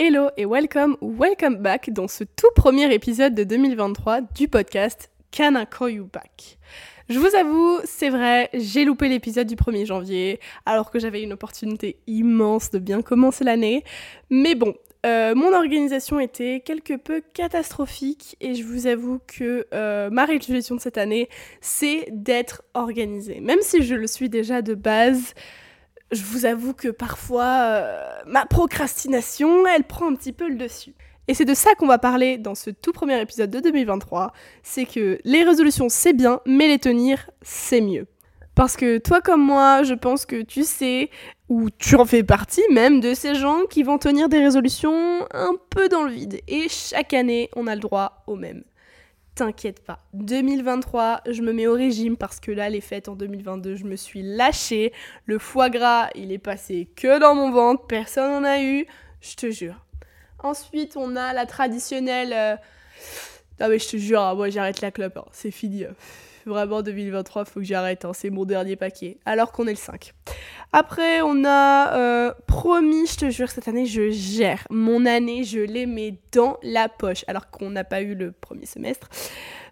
Hello et welcome welcome back dans ce tout premier épisode de 2023 du podcast Can I Call You Back? Je vous avoue, c'est vrai, j'ai loupé l'épisode du 1er janvier alors que j'avais une opportunité immense de bien commencer l'année. Mais bon, euh, mon organisation était quelque peu catastrophique et je vous avoue que euh, ma résolution de cette année, c'est d'être organisée. Même si je le suis déjà de base, je vous avoue que parfois, euh, ma procrastination, elle prend un petit peu le dessus. Et c'est de ça qu'on va parler dans ce tout premier épisode de 2023. C'est que les résolutions, c'est bien, mais les tenir, c'est mieux. Parce que toi comme moi, je pense que tu sais, ou tu en fais partie même, de ces gens qui vont tenir des résolutions un peu dans le vide. Et chaque année, on a le droit au même t'inquiète pas. 2023, je me mets au régime parce que là, les fêtes en 2022, je me suis lâchée. Le foie gras, il est passé que dans mon ventre, personne n'en a eu, je te jure. Ensuite, on a la traditionnelle. Euh, non, mais je te jure, hein, moi j'arrête la clope, hein. c'est fini. Hein. Vraiment, 2023, faut que j'arrête, c'est mon dernier paquet. Alors qu'on est le 5. Après, on a euh, promis, je te jure, cette année, je gère. Mon année, je l'ai mis dans la poche, alors qu'on n'a pas eu le premier semestre.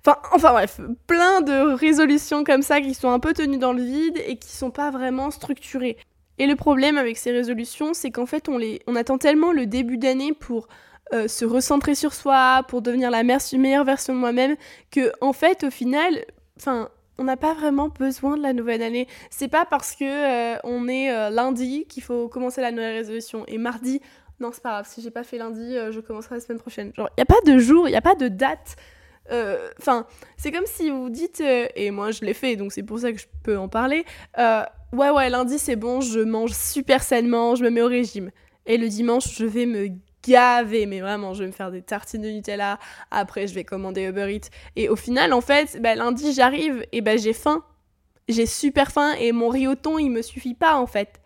Enfin, enfin bref, plein de résolutions comme ça qui sont un peu tenues dans le vide et qui sont pas vraiment structurées. Et le problème avec ces résolutions, c'est qu'en fait, on, les, on attend tellement le début d'année pour euh, se recentrer sur soi, pour devenir la meilleure version de moi-même, que en fait, au final, enfin, on n'a pas vraiment besoin de la nouvelle année. C'est pas parce que euh, on est euh, lundi qu'il faut commencer la nouvelle résolution et mardi. Non, c'est pas grave. Si j'ai pas fait lundi, euh, je commencerai la semaine prochaine. Genre, il y a pas de jour, il y a pas de date. Enfin, c'est comme si vous dites et moi je l'ai fait, donc c'est pour ça que je peux en parler. ouais, ouais, lundi c'est bon, je mange super sainement, je me mets au régime. Et le dimanche, je vais me gavé, mais vraiment, je vais me faire des tartines de Nutella. Après, je vais commander Uber Eats. Et au final, en fait, bah, lundi, j'arrive et ben j'ai faim. J'ai super faim et mon thon, il me suffit pas, en fait.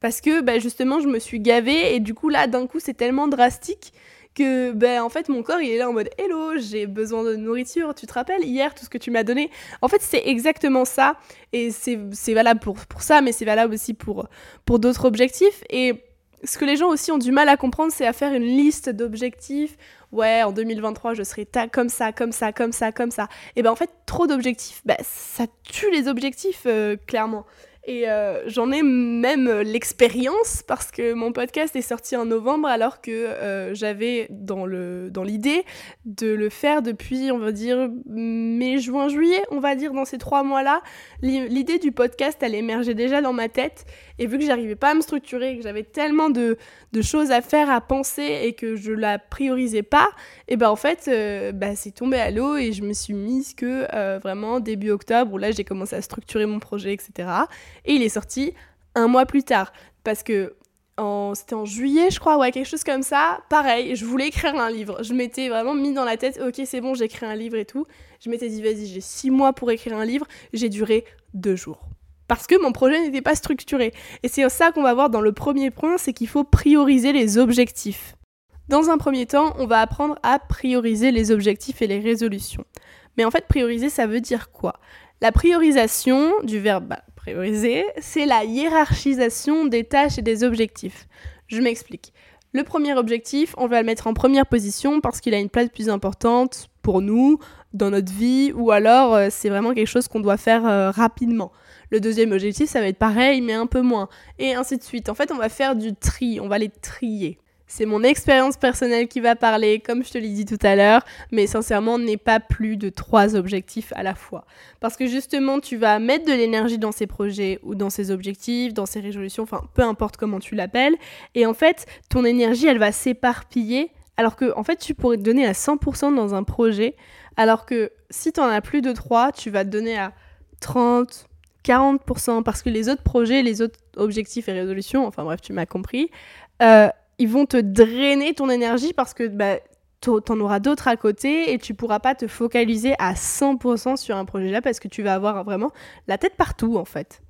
Parce que, bah, justement, je me suis gavée et du coup, là, d'un coup, c'est tellement drastique que ben en fait mon corps il est là en mode hello j'ai besoin de nourriture tu te rappelles hier tout ce que tu m'as donné en fait c'est exactement ça et c'est valable pour, pour ça mais c'est valable aussi pour, pour d'autres objectifs et ce que les gens aussi ont du mal à comprendre, c'est à faire une liste d'objectifs. Ouais, en 2023, je serai ta comme ça, comme ça, comme ça, comme ça. Et ben en fait, trop d'objectifs, bah, ça tue les objectifs, euh, clairement. Et euh, j'en ai même l'expérience parce que mon podcast est sorti en novembre alors que euh, j'avais dans l'idée dans de le faire depuis, on va dire, mai, juin, juillet, on va dire, dans ces trois mois-là. L'idée du podcast, elle émergeait déjà dans ma tête. Et vu que j'arrivais pas à me structurer, que j'avais tellement de, choses à faire, à penser et que je la priorisais pas, et ben en fait, euh, bah, c'est tombé à l'eau et je me suis mise que vraiment début octobre où là j'ai commencé à structurer mon projet, etc. Et il est sorti un mois plus tard. Parce que c'était en juillet, je crois, ouais, quelque chose comme ça. Pareil, je voulais écrire un livre. Je m'étais vraiment mis dans la tête, ok, c'est bon, j'écris un livre et tout. Je m'étais dit, vas-y, j'ai six mois pour écrire un livre. J'ai duré deux jours. Parce que mon projet n'était pas structuré. Et c'est ça qu'on va voir dans le premier point, c'est qu'il faut prioriser les objectifs. Dans un premier temps, on va apprendre à prioriser les objectifs et les résolutions. Mais en fait, prioriser, ça veut dire quoi? La priorisation, du verbe prioriser, c'est la hiérarchisation des tâches et des objectifs. Je m'explique. Le premier objectif, on va le mettre en première position parce qu'il a une place plus importante pour nous, dans notre vie, ou alors euh, c'est vraiment quelque chose qu'on doit faire euh, rapidement. Le deuxième objectif, ça va être pareil, mais un peu moins. Et ainsi de suite. En fait, on va faire du tri, on va les trier. C'est mon expérience personnelle qui va parler, comme je te l'ai dit tout à l'heure, mais sincèrement, n'est pas plus de trois objectifs à la fois. Parce que justement, tu vas mettre de l'énergie dans ces projets ou dans ces objectifs, dans ces résolutions, enfin, peu importe comment tu l'appelles. Et en fait, ton énergie, elle va s'éparpiller, alors que, en fait, tu pourrais te donner à 100% dans un projet, alors que si tu en as plus de trois, tu vas te donner à 30, 40%, parce que les autres projets, les autres objectifs et résolutions, enfin bref, tu m'as compris, euh, ils vont te drainer ton énergie parce que bah, t'en auras d'autres à côté et tu pourras pas te focaliser à 100% sur un projet là parce que tu vas avoir vraiment la tête partout en fait.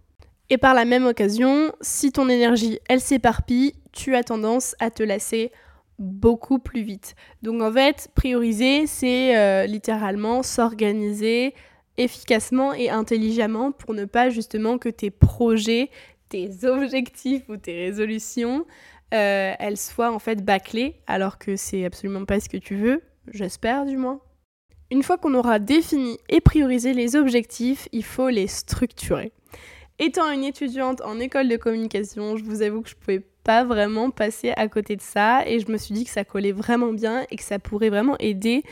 Et par la même occasion, si ton énergie elle s'éparpille, tu as tendance à te lasser beaucoup plus vite. Donc en fait, prioriser, c'est euh, littéralement s'organiser efficacement et intelligemment pour ne pas justement que tes projets, tes objectifs ou tes résolutions euh, elle soit en fait bâclée, alors que c'est absolument pas ce que tu veux, j'espère du moins. Une fois qu'on aura défini et priorisé les objectifs, il faut les structurer. Étant une étudiante en école de communication, je vous avoue que je pouvais pas vraiment passer à côté de ça et je me suis dit que ça collait vraiment bien et que ça pourrait vraiment aider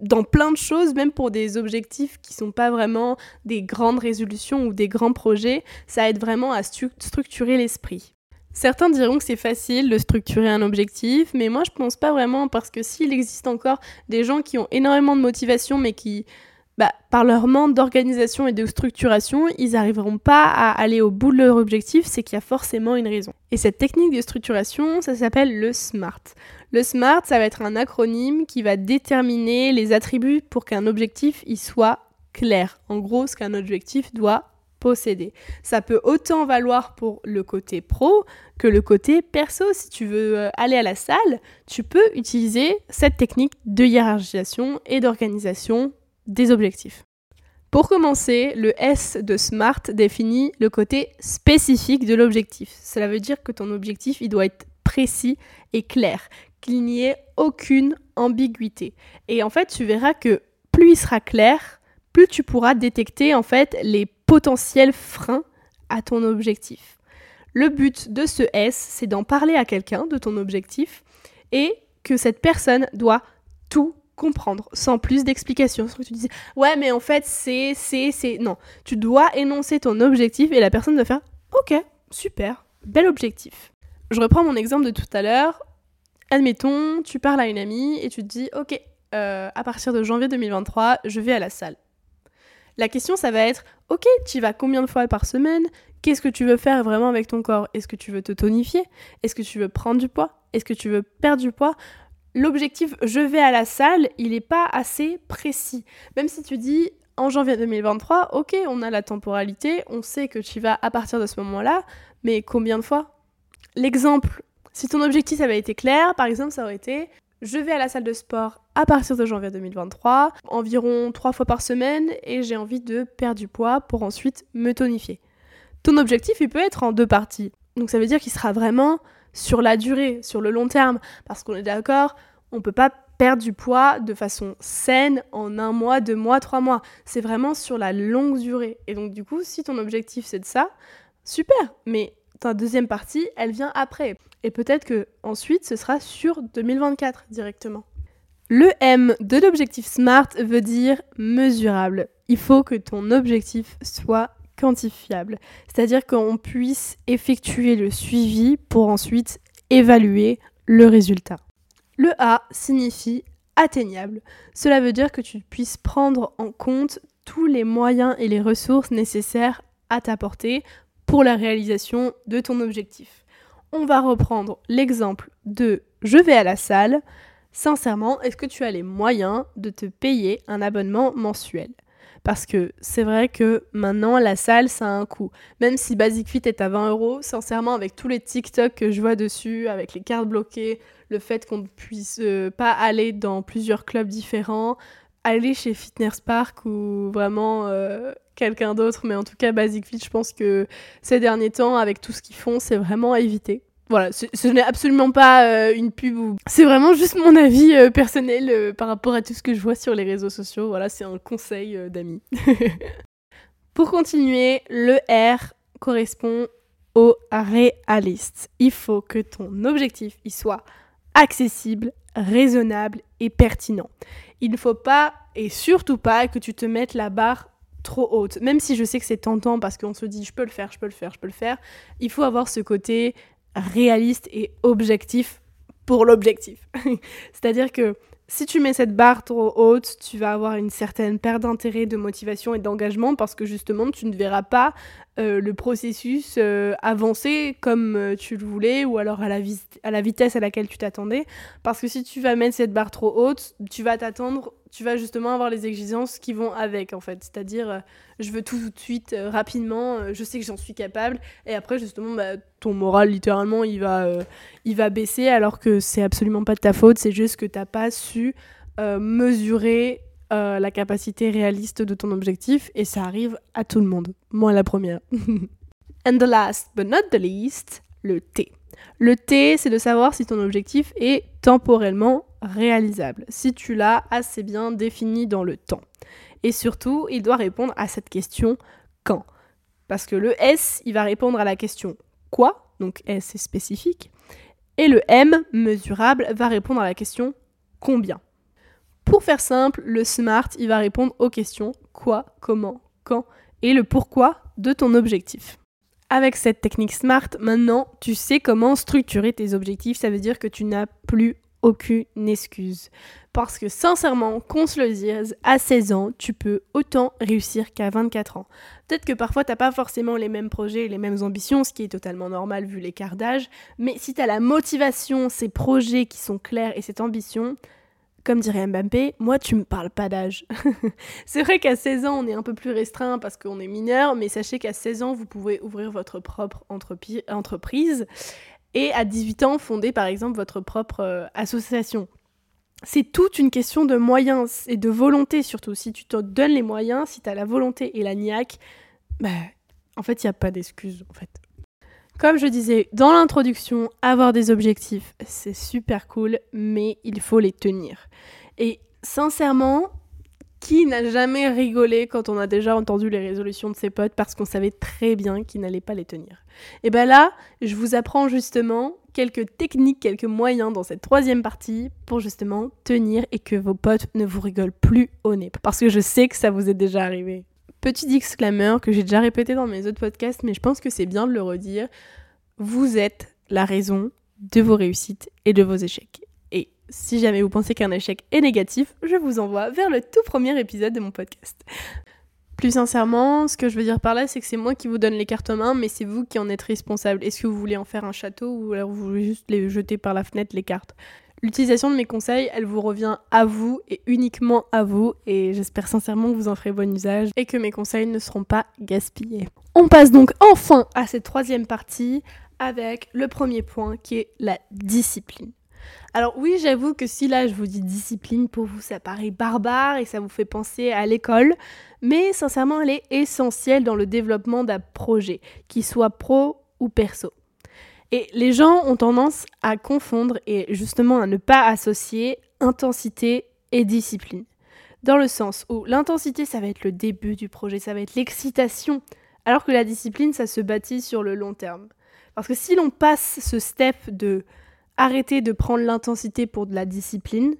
dans plein de choses, même pour des objectifs qui sont pas vraiment des grandes résolutions ou des grands projets, ça aide vraiment à structurer l'esprit. Certains diront que c'est facile de structurer un objectif, mais moi je pense pas vraiment parce que s'il existe encore des gens qui ont énormément de motivation mais qui, bah, par leur manque d'organisation et de structuration, ils n'arriveront pas à aller au bout de leur objectif, c'est qu'il y a forcément une raison. Et cette technique de structuration, ça s'appelle le SMART. Le SMART, ça va être un acronyme qui va déterminer les attributs pour qu'un objectif y soit clair. En gros, ce qu'un objectif doit posséder. Ça peut autant valoir pour le côté pro que le côté perso. Si tu veux euh, aller à la salle, tu peux utiliser cette technique de hiérarchisation et d'organisation des objectifs. Pour commencer, le S de SMART définit le côté spécifique de l'objectif. Cela veut dire que ton objectif, il doit être précis et clair, qu'il n'y ait aucune ambiguïté. Et en fait, tu verras que plus il sera clair, plus tu pourras détecter en fait les potentiels freins à ton objectif. Le but de ce S, c'est d'en parler à quelqu'un de ton objectif et que cette personne doit tout comprendre sans plus d'explications. que tu dis ouais mais en fait c'est c'est c'est non, tu dois énoncer ton objectif et la personne doit faire OK, super, bel objectif. Je reprends mon exemple de tout à l'heure. Admettons, tu parles à une amie et tu te dis OK, euh, à partir de janvier 2023, je vais à la salle. La question, ça va être, ok, tu vas combien de fois par semaine? Qu'est-ce que tu veux faire vraiment avec ton corps? Est-ce que tu veux te tonifier? Est-ce que tu veux prendre du poids? Est-ce que tu veux perdre du poids? L'objectif je vais à la salle, il n'est pas assez précis. Même si tu dis en janvier 2023, ok, on a la temporalité, on sait que tu vas à partir de ce moment-là, mais combien de fois? L'exemple, si ton objectif avait été clair, par exemple, ça aurait été je vais à la salle de sport à partir de janvier 2023, environ trois fois par semaine, et j'ai envie de perdre du poids pour ensuite me tonifier. Ton objectif, il peut être en deux parties. Donc ça veut dire qu'il sera vraiment sur la durée, sur le long terme, parce qu'on est d'accord, on ne peut pas perdre du poids de façon saine en un mois, deux mois, trois mois. C'est vraiment sur la longue durée. Et donc du coup, si ton objectif c'est de ça, super. Mais ta deuxième partie, elle vient après. Et peut-être que ensuite, ce sera sur 2024 directement. Le M de l'objectif SMART veut dire mesurable. Il faut que ton objectif soit quantifiable, c'est-à-dire qu'on puisse effectuer le suivi pour ensuite évaluer le résultat. Le A signifie atteignable. Cela veut dire que tu puisses prendre en compte tous les moyens et les ressources nécessaires à t'apporter pour la réalisation de ton objectif. On va reprendre l'exemple de je vais à la salle. Sincèrement, est-ce que tu as les moyens de te payer un abonnement mensuel? Parce que c'est vrai que maintenant, la salle, ça a un coût. Même si Basic Fit est à 20 euros, sincèrement, avec tous les TikTok que je vois dessus, avec les cartes bloquées, le fait qu'on ne puisse euh, pas aller dans plusieurs clubs différents, aller chez Fitness Park ou vraiment euh, quelqu'un d'autre, mais en tout cas, Basic Fit, je pense que ces derniers temps, avec tout ce qu'ils font, c'est vraiment à éviter. Voilà, ce, n'est absolument pas euh, une pub ou... C'est vraiment juste mon avis euh, personnel euh, par rapport à tout ce que je vois sur les réseaux sociaux. Voilà, c'est un conseil d'amis. Pour continuer, le R correspond au réaliste. Il faut que ton objectif il soit accessible, raisonnable et pertinent. Il ne faut pas et surtout pas que tu te mettes la barre trop haute. Même si je sais que c'est tentant parce qu'on se dit je peux le faire, je peux le faire, je peux le faire, il faut avoir ce côté réaliste et objectif pour l'objectif. C'est-à-dire que si tu mets cette barre trop haute, tu vas avoir une certaine perte d'intérêt, de motivation et d'engagement parce que justement, tu ne verras pas euh, le processus euh, avancer comme euh, tu le voulais ou alors à la, vitesse à laquelle tu t'attendais. Parce que si tu vas mettre cette barre trop haute, tu vas t'attendre, tu vas justement avoir les exigences qui vont avec en fait. C'est-à-dire, je veux tout tout de suite, rapidement, je sais que j'en suis capable. Et après, justement, bah, ton moral, littéralement, il va, il va baisser alors que c'est absolument pas de ta faute. C'est juste que tu n'as pas su mesurer euh, la capacité réaliste de ton objectif et ça arrive à tout le monde. Moi la première. And the last but not the least, le T. Le T, c'est de savoir si ton objectif est temporellement réalisable, si tu l'as assez bien défini dans le temps. Et surtout, il doit répondre à cette question quand. Parce que le S, il va répondre à la question quoi, donc S est spécifique, et le M, mesurable, va répondre à la question combien. Pour faire simple, le SMART, il va répondre aux questions quoi, comment, quand et le pourquoi de ton objectif. Avec cette technique SMART, maintenant, tu sais comment structurer tes objectifs. Ça veut dire que tu n'as plus aucune excuse. Parce que sincèrement, qu'on se le dise, à 16 ans, tu peux autant réussir qu'à 24 ans. Peut-être que parfois t'as pas forcément les mêmes projets, les mêmes ambitions, ce qui est totalement normal vu l'écart d'âge, mais si tu as la motivation, ces projets qui sont clairs et cette ambition, comme dirait Mbappé, moi tu me parles pas d'âge. c'est vrai qu'à 16 ans on est un peu plus restreint parce qu'on est mineur, mais sachez qu'à 16 ans vous pouvez ouvrir votre propre entreprise et à 18 ans fonder par exemple votre propre euh, association. C'est toute une question de moyens et de volonté surtout. Si tu te donnes les moyens, si tu as la volonté et la niaque, bah, en fait, il n'y a pas d'excuse en fait. Comme je disais dans l'introduction, avoir des objectifs, c'est super cool, mais il faut les tenir. Et sincèrement, qui n'a jamais rigolé quand on a déjà entendu les résolutions de ses potes parce qu'on savait très bien qu'ils n'allaient pas les tenir? Et bien là, je vous apprends justement quelques techniques, quelques moyens dans cette troisième partie pour justement tenir et que vos potes ne vous rigolent plus au nez. Parce que je sais que ça vous est déjà arrivé. Petit disclaimer que j'ai déjà répété dans mes autres podcasts, mais je pense que c'est bien de le redire. Vous êtes la raison de vos réussites et de vos échecs si jamais vous pensez qu'un échec est négatif, je vous envoie vers le tout premier épisode de mon podcast. Plus sincèrement, ce que je veux dire par là, c'est que c'est moi qui vous donne les cartes en main, mais c'est vous qui en êtes responsable. Est-ce que vous voulez en faire un château ou alors vous voulez juste les jeter par la fenêtre les cartes? L'utilisation de mes conseils, elle vous revient à vous et uniquement à vous, et j'espère sincèrement que vous en ferez bon usage et que mes conseils ne seront pas gaspillés. On passe donc enfin à cette troisième partie avec le premier point qui est la discipline. Alors oui, j'avoue que si là je vous dis discipline, pour vous ça paraît barbare et ça vous fait penser à l'école, mais sincèrement elle est essentielle dans le développement d'un projet, qu'il soit pro ou perso. Et les gens ont tendance à confondre et justement à ne pas associer intensité et discipline. Dans le sens où l'intensité ça va être le début du projet, ça va être l'excitation, alors que la discipline ça se bâtit sur le long terme. Parce que si l'on passe ce step de arrêtez de prendre l'intensité pour de la discipline,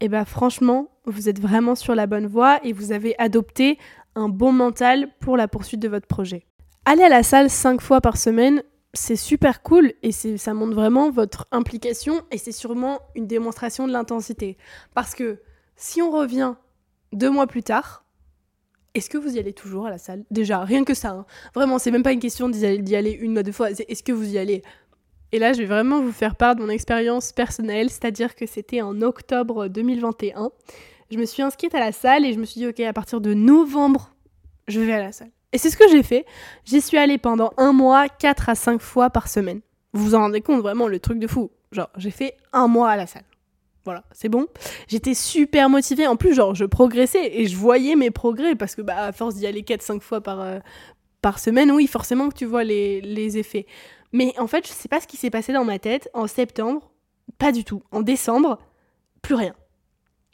eh ben franchement, vous êtes vraiment sur la bonne voie et vous avez adopté un bon mental pour la poursuite de votre projet. Aller à la salle 5 fois par semaine, c'est super cool et ça montre vraiment votre implication et c'est sûrement une démonstration de l'intensité. Parce que si on revient deux mois plus tard, est-ce que vous y allez toujours à la salle? Déjà, rien que ça. Hein. Vraiment, c'est même pas une question d'y aller, une ou deux fois. est-ce que vous y allez? Et là, je vais vraiment vous faire part de mon expérience personnelle, c'est-à-dire que c'était en octobre 2021. Je me suis inscrite à la salle et je me suis dit, ok, à partir de novembre, je vais à la salle. Et c'est ce que j'ai fait. J'y suis allée pendant un mois, 4 à 5 fois par semaine. Vous vous en rendez compte, vraiment, le truc de fou. Genre, j'ai fait un mois à la salle. Voilà, c'est bon. J'étais super motivée. En plus, genre, je progressais et je voyais mes progrès parce que, bah, à force d'y aller 4-5 fois par, euh, par semaine, oui, forcément que tu vois les, les effets. Mais en fait, je sais pas ce qui s'est passé dans ma tête en septembre, pas du tout. En décembre, plus rien.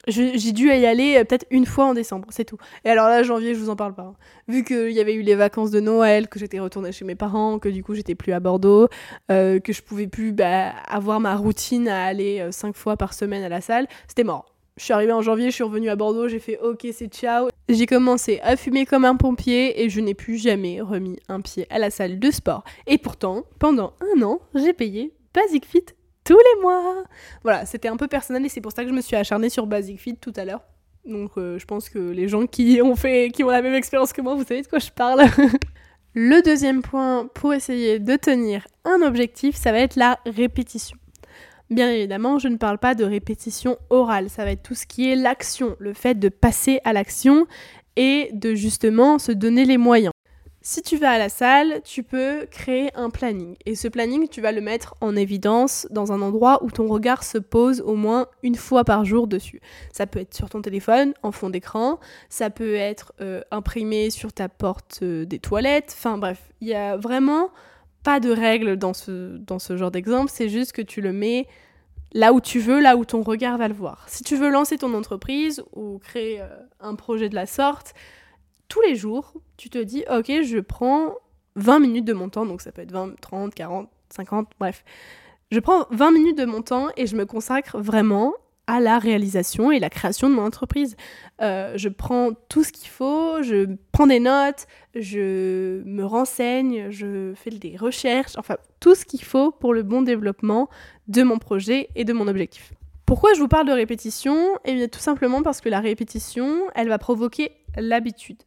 J'ai dû y aller euh, peut-être une fois en décembre, c'est tout. Et alors là, janvier, je vous en parle pas. Hein. Vu qu'il y avait eu les vacances de Noël, que j'étais retournée chez mes parents, que du coup j'étais plus à Bordeaux, euh, que je pouvais plus bah, avoir ma routine à aller euh, cinq fois par semaine à la salle, c'était mort. Je suis arrivée en janvier, je suis revenue à Bordeaux, j'ai fait ok, c'est ciao. J'ai commencé à fumer comme un pompier et je n'ai plus jamais remis un pied à la salle de sport. Et pourtant, pendant un an, j'ai payé Basic Fit tous les mois. Voilà, c'était un peu personnel et c'est pour ça que je me suis acharnée sur Basic Fit tout à l'heure. Donc euh, je pense que les gens qui ont fait, qui ont la même expérience que moi, vous savez de quoi je parle. Le deuxième point pour essayer de tenir un objectif, ça va être la répétition. Bien évidemment, je ne parle pas de répétition orale, ça va être tout ce qui est l'action, le fait de passer à l'action et de justement se donner les moyens. Si tu vas à la salle, tu peux créer un planning. Et ce planning, tu vas le mettre en évidence dans un endroit où ton regard se pose au moins une fois par jour dessus. Ça peut être sur ton téléphone, en fond d'écran, ça peut être euh, imprimé sur ta porte euh, des toilettes, enfin bref, il y a vraiment pas de règles dans ce, dans ce genre d'exemple, c'est juste que tu le mets là où tu veux, là où ton regard va le voir. Si tu veux lancer ton entreprise ou créer euh, un projet de la sorte, tous les jours, tu te dis, ok, je prends 20 minutes de mon temps, donc ça peut être 20, 30, 40, 50, bref. Je prends 20 minutes de mon temps et je me consacre vraiment à la réalisation et la création de mon entreprise. Euh, je prends tout ce qu'il faut, je prends des notes, je me renseigne, je fais des recherches, enfin tout ce qu'il faut pour le bon développement de mon projet et de mon objectif. Pourquoi je vous parle de répétition? Eh bien tout simplement parce que la répétition, elle va provoquer l'habitude.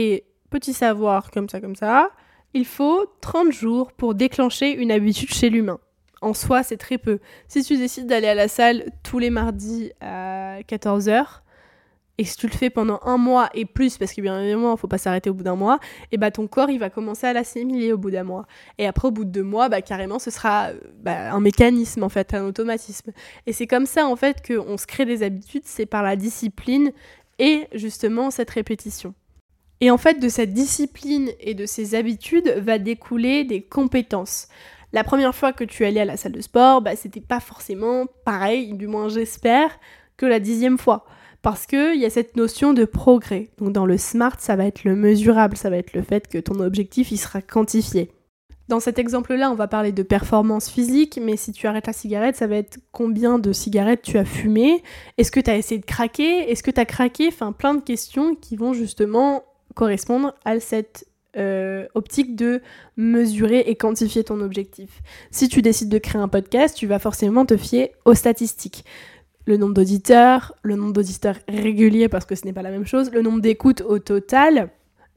Et petit savoir comme ça, comme ça, il faut 30 jours pour déclencher une habitude chez l'humain en soi, c'est très peu. Si tu décides d'aller à la salle tous les mardis à 14h, et si tu le fais pendant un mois et plus, parce que bien évidemment, il faut pas s'arrêter au bout d'un mois, et bah ton corps, il va commencer à l'assimiler au bout d'un mois. Et après, au bout de deux mois, bah carrément, ce sera bah, un mécanisme, en fait, un automatisme. Et c'est comme ça, en fait, qu'on se crée des habitudes, c'est par la discipline et justement cette répétition. Et en fait, de cette discipline et de ces habitudes va découler des compétences. La première fois que tu allais à la salle de sport, bah, c'était pas forcément pareil, du moins j'espère, que la dixième fois. Parce qu'il y a cette notion de progrès. Donc dans le SMART, ça va être le mesurable, ça va être le fait que ton objectif il sera quantifié. Dans cet exemple-là, on va parler de performance physique, mais si tu arrêtes la cigarette, ça va être combien de cigarettes tu as fumé Est-ce que tu as essayé de craquer? Est-ce que tu as craqué? Enfin, plein de questions qui vont justement correspondre à cette euh, optique de mesurer et quantifier ton objectif. Si tu décides de créer un podcast, tu vas forcément te fier aux statistiques. Le nombre d'auditeurs, le nombre d'auditeurs réguliers parce que ce n'est pas la même chose, le nombre d'écoutes au total,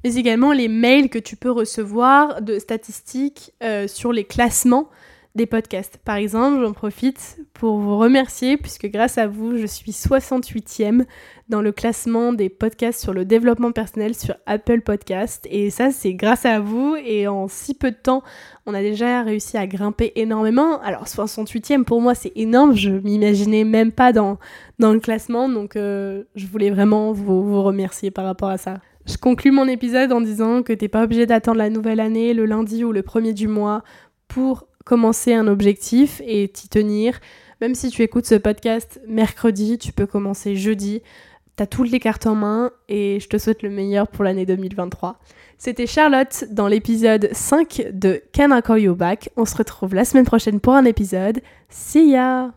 mais également les mails que tu peux recevoir de statistiques euh, sur les classements des podcasts. Par exemple, j'en profite pour vous remercier puisque grâce à vous, je suis 68e dans le classement des podcasts sur le développement personnel sur Apple Podcast. Et ça, c'est grâce à vous. Et en si peu de temps, on a déjà réussi à grimper énormément. Alors, 68e, pour moi, c'est énorme. Je m'imaginais même pas dans, dans le classement. Donc, euh, je voulais vraiment vous, vous remercier par rapport à ça. Je conclus mon épisode en disant que t'es pas obligé d'attendre la nouvelle année, le lundi ou le premier du mois pour commencer un objectif et t'y tenir. Même si tu écoutes ce podcast mercredi, tu peux commencer jeudi. T'as toutes les cartes en main et je te souhaite le meilleur pour l'année 2023. C'était Charlotte dans l'épisode 5 de Can I Call You Back? On se retrouve la semaine prochaine pour un épisode. See ya!